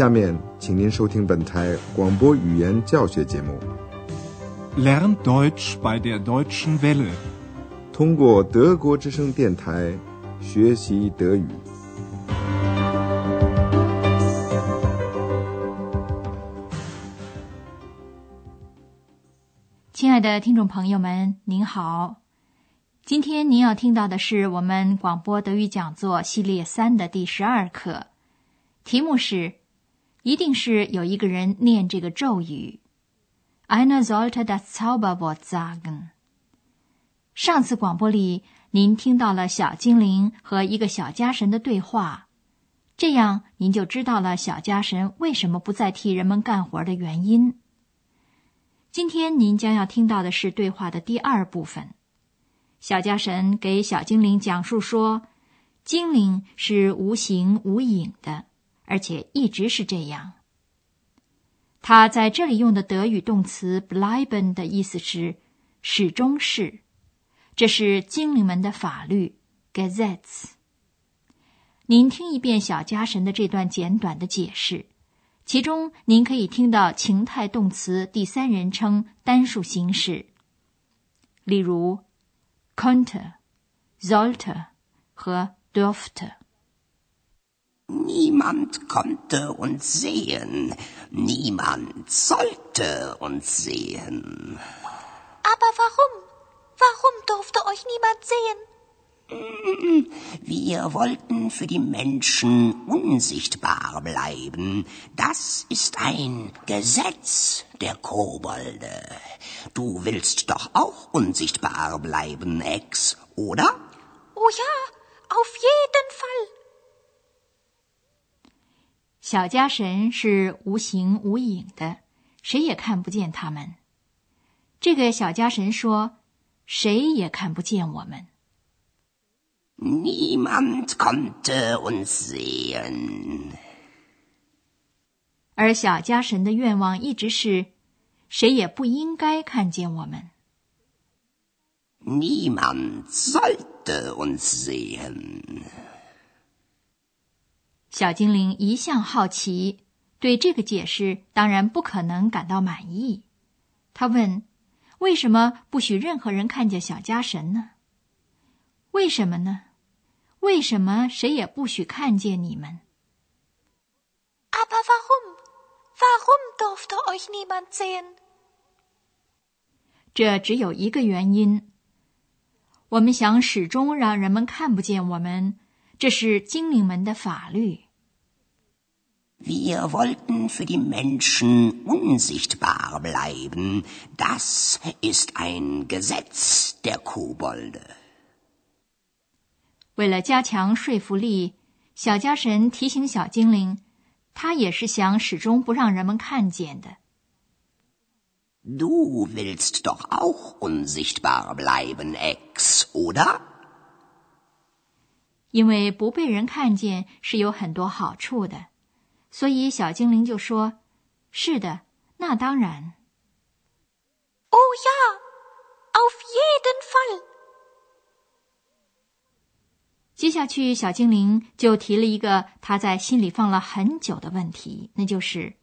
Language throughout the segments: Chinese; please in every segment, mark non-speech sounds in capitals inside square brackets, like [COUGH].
下面，请您收听本台广播语言教学节目。Lern Deutsch bei der Deutschen Welle，通过德国之声电台学习德语。亲爱的听众朋友们，您好！今天您要听到的是我们广播德语讲座系列三的第十二课，题目是。一定是有一个人念这个咒语。i'm not altogether。上次广播里，您听到了小精灵和一个小家神的对话，这样您就知道了小家神为什么不再替人们干活的原因。今天您将要听到的是对话的第二部分。小家神给小精灵讲述说，精灵是无形无影的。而且一直是这样。他在这里用的德语动词 “bleiben” 的意思是“始终是”，这是精灵们的法律 gazettes。您听一遍小家神的这段简短的解释，其中您可以听到情态动词第三人称单数形式，例如 “konnte”、“sollte” 和 “durfte”。Niemand konnte uns sehen, niemand sollte uns sehen. Aber warum? Warum durfte euch niemand sehen? Wir wollten für die Menschen unsichtbar bleiben. Das ist ein Gesetz der Kobolde. Du willst doch auch unsichtbar bleiben, Ex, oder? Oh ja, auf jeden Fall. 小家神是无形无影的，谁也看不见他们。这个小家神说：“谁也看不见我们。” Niemand konnte uns sehen。而小家神的愿望一直是：谁也不应该看见我们。Niemand sollte uns sehen。小精灵一向好奇，对这个解释当然不可能感到满意。他问：“为什么不许任何人看见小家神呢？为什么呢？为什么谁也不许看见你们？”Aber warum? Warum durfte euch niemand sehen? [LAUGHS] 这只有一个原因：我们想始终让人们看不见我们。这是精灵们的法律。Wir wollten für die Menschen unsichtbar bleiben. Das ist ein Gesetz der Kobolde. 为了加强说服力，小家神提醒小精灵，他也是想始终不让人们看见的。Du willst doch auch unsichtbar bleiben, Ex, oder? 因为不被人看见是有很多好处的，所以小精灵就说：“是的，那当然。” Oh ja, auf jeden Fall。接下去，小精灵就提了一个他在心里放了很久的问题，那就是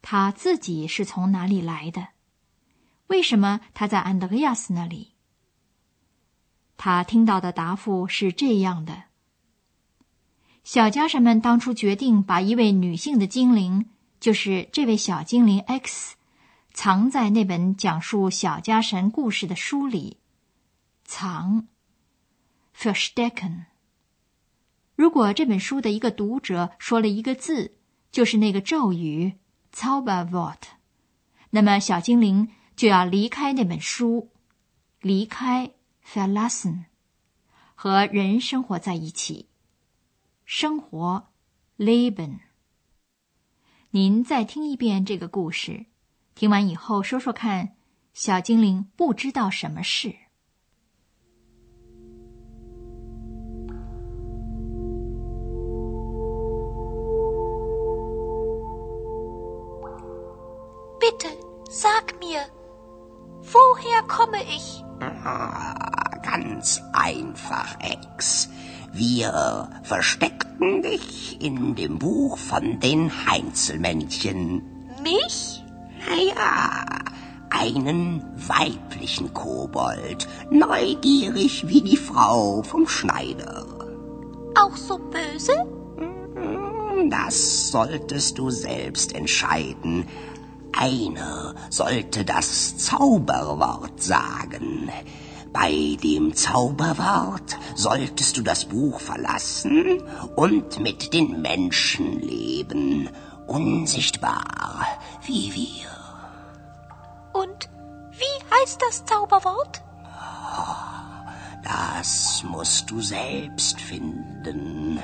他自己是从哪里来的？为什么他在安德烈亚斯那里？他听到的答复是这样的。小家神们当初决定把一位女性的精灵，就是这位小精灵 X，藏在那本讲述小家神故事的书里。藏，verstecken。如果这本书的一个读者说了一个字，就是那个咒语 Zauberwort，那么小精灵就要离开那本书，离开 verlassen，和人生活在一起。生活，leben。您再听一遍这个故事，听完以后说说看，小精灵不知道什么事。Bitte sag mir, woher komme ich? Ganz einfach, Ex. Wir versteckten dich in dem Buch von den Heinzelmännchen. Mich? Naja, einen weiblichen Kobold, neugierig wie die Frau vom Schneider. Auch so böse? Das solltest du selbst entscheiden. Einer sollte das Zauberwort sagen. Bei dem Zauberwort solltest du das Buch verlassen und mit den Menschen leben, unsichtbar wie wir. Und wie heißt das Zauberwort? Das musst du selbst finden.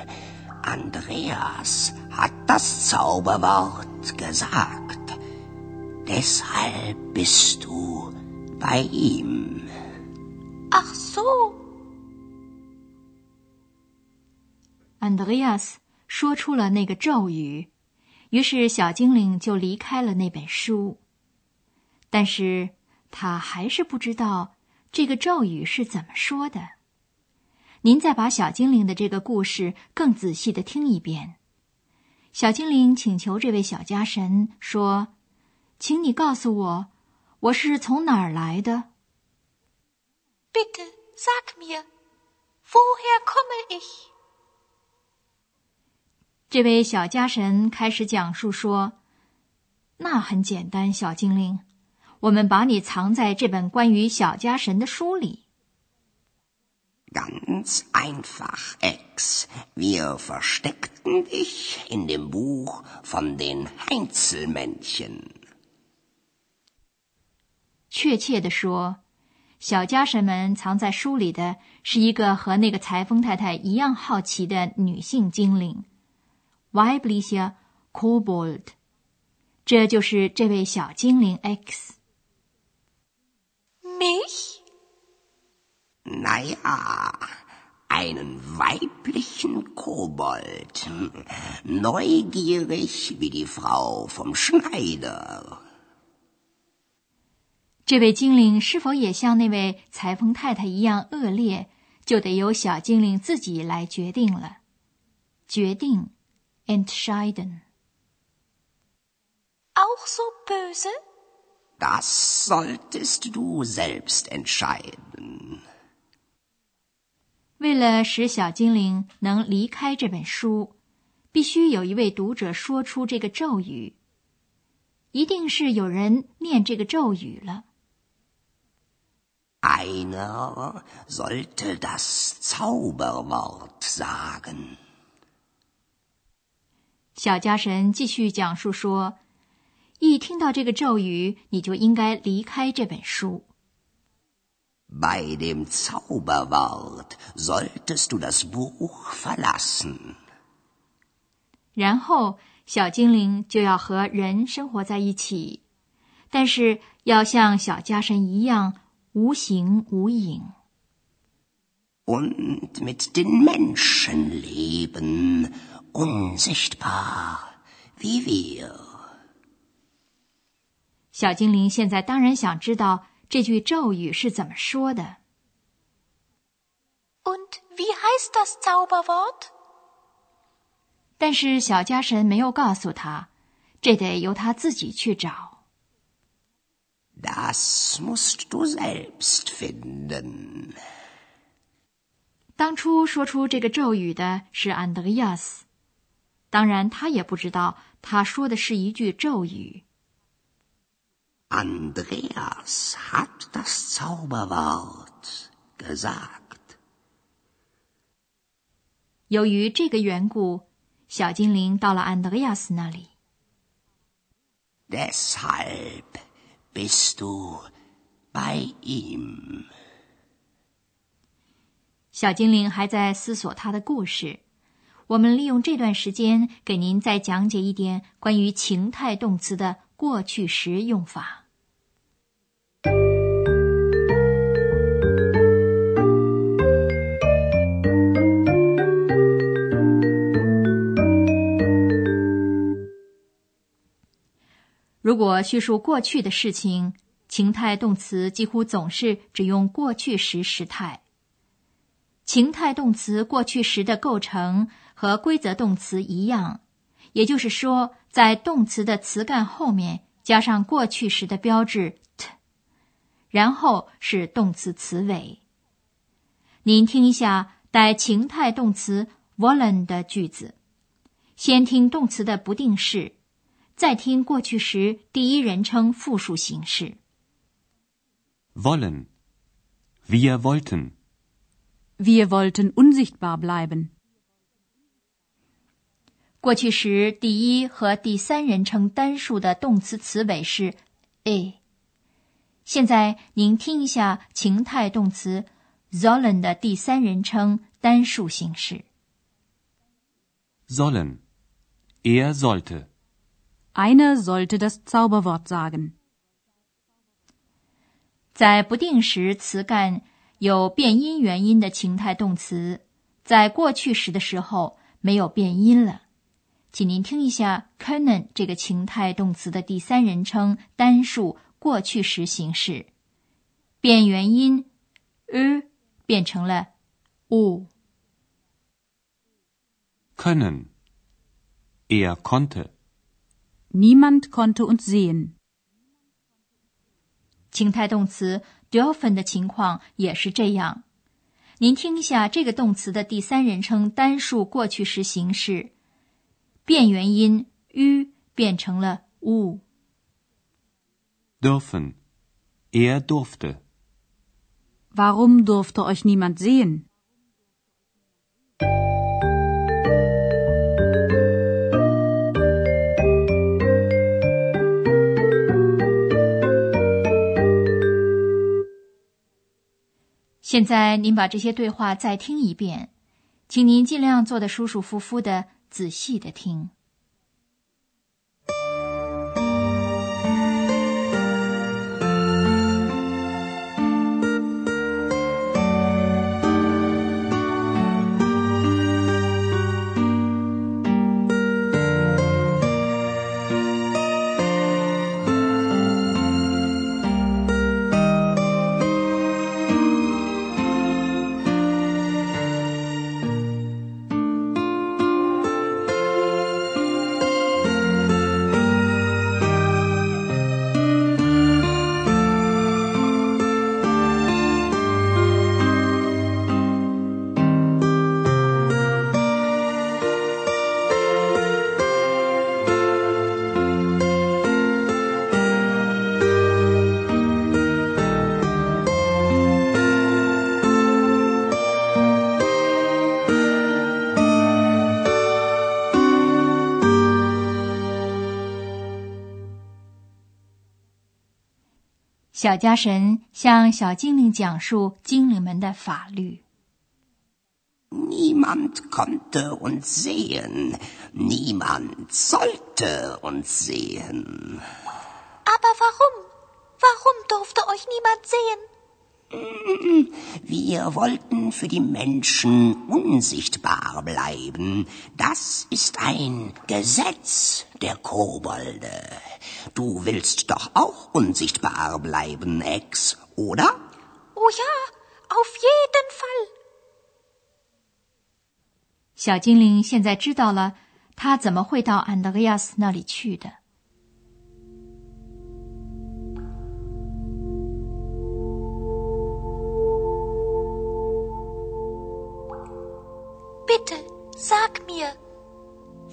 Andreas hat das Zauberwort gesagt. Deshalb bist du bei ihm. Ach so. Andreas 说出了那个咒语，于是小精灵就离开了那本书。但是他还是不知道这个咒语是怎么说的。您再把小精灵的这个故事更仔细的听一遍。小精灵请求这位小家神说：“请你告诉我，我是从哪儿来的？” Bitte, sag mir, woher komme ich? 这位小家神开始讲述说：“那很简单，小精灵，我们把你藏在这本关于小家神的书里。” Ganz einfach, Ex. Wir versteckten dich in dem Buch von den Heinzelmännchen. 确切的说，小家神们藏在书里的是一个和那个裁缝太太一样好奇的女性精灵 （weibliche Kobold）。这就是这位小精灵 X。Mich? Naja, einen weiblichen Kobold. Neugierig wie die Frau vom Schneider. 这位精灵是否也像那位裁缝太太一样恶劣，就得由小精灵自己来决定了。决定 （entscheiden）。Auch so böse? Das solltest du selbst entscheiden. 为了使小精灵能离开这本书，必须有一位读者说出这个咒语。一定是有人念这个咒语了。Einer sollte das Zauberwort sagen. 小家神继续讲述说：“一听到这个咒语，你就应该离开这本书。Bei dem Zauberwort solltest du das Buch verlassen. 然后，小精灵就要和人生活在一起，但是要像小家神一样无形无影。Und mit den Menschen leben, unsichtbar wie wir. 小精灵现在当然想知道这句咒语是怎么说的。Und wie heißt das Zauberwort? 但是小家神没有告诉他，这得由他自己去找。Das musst du selbst finden. 当初说出这个咒语的是安德烈亚斯，当然他也不知道他说的是一句咒语。Andreas hat das Zauberwort gesagt. 由于这个缘故，小精灵到了安德烈亚斯那里。Deshalb bist du bei ihm. 小精灵还在思索他的故事。我们利用这段时间给您再讲解一点关于情态动词的过去时用法。如果叙述过去的事情，情态动词几乎总是只用过去时时态。情态动词过去时的构成和规则动词一样，也就是说，在动词的词干后面加上过去时的标志 t，然后是动词词尾。您听一下带情态动词 wollen 的句子，先听动词的不定式，再听过去时第一人称复数形式。wollen, wir wollten. Wir wollten unsichtbar bleiben. 过去时第一和第三人称单数的动词词尾是 a。现在您听一下情态动词 sollen 的第三人称单数形式。Sollen. Er sollte. Einer sollte das Zauberwort sagen. 在不定时词干有变音元音的情态动词，在过去时的时候没有变音了。请您听一下 können 这个情态动词的第三人称单数过去时形式，变元音 u 变成了 u。Können. Er konnte. Niemand konnte uns sehen. 情态动词 dürfen 的情况也是这样。您听一下这个动词的第三人称单数过去时形式，变元音 u 变成了 u。Dürfen. Er durfte. Warum durfte euch niemand sehen? 现在您把这些对话再听一遍，请您尽量坐得舒舒服服的，仔细的听。小家神向小精灵讲述精灵们的法律。 Niemand konnte uns sehen. Niemand sollte uns sehen. Aber warum? Warum durfte euch niemand sehen? Wir wollten für die Menschen unsichtbar bleiben. Das ist ein Gesetz der Kobolde. Du willst doch auch unsichtbar bleiben, Ex, oder? Oh ja, auf jeden Fall. 小精灵现在知道了他怎么会到安德烈亚斯那里去的。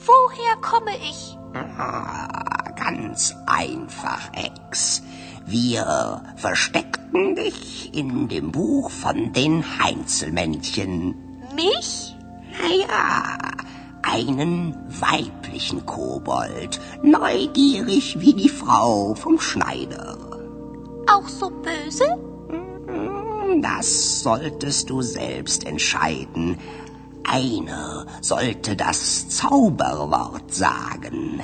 Woher komme ich? Ah, ganz einfach, Ex. Wir versteckten dich in dem Buch von den Heinzelmännchen. Mich? Naja, einen weiblichen Kobold, neugierig wie die Frau vom Schneider. Auch so böse? Das solltest du selbst entscheiden. Einer sollte das Zauberwort sagen.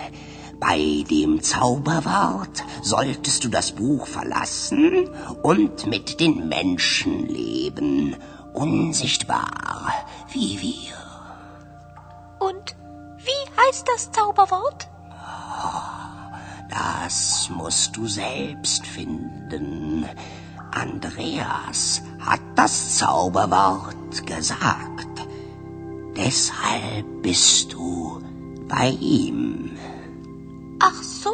Bei dem Zauberwort solltest du das Buch verlassen und mit den Menschen leben, unsichtbar wie wir. Und wie heißt das Zauberwort? Das musst du selbst finden. Andreas hat das Zauberwort gesagt. Deshalb bist du bei ihm. Ach so.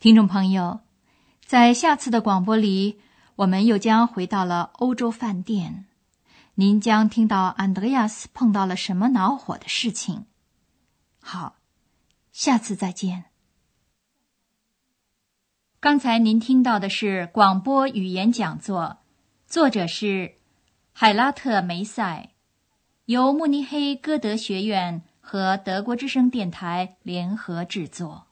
听众朋友，在下次的广播里，我们又将回到了欧洲饭店。您将听到安德烈斯碰到了什么恼火的事情。好，下次再见。刚才您听到的是广播语言讲座，作者是海拉特梅塞，由慕尼黑歌德学院和德国之声电台联合制作。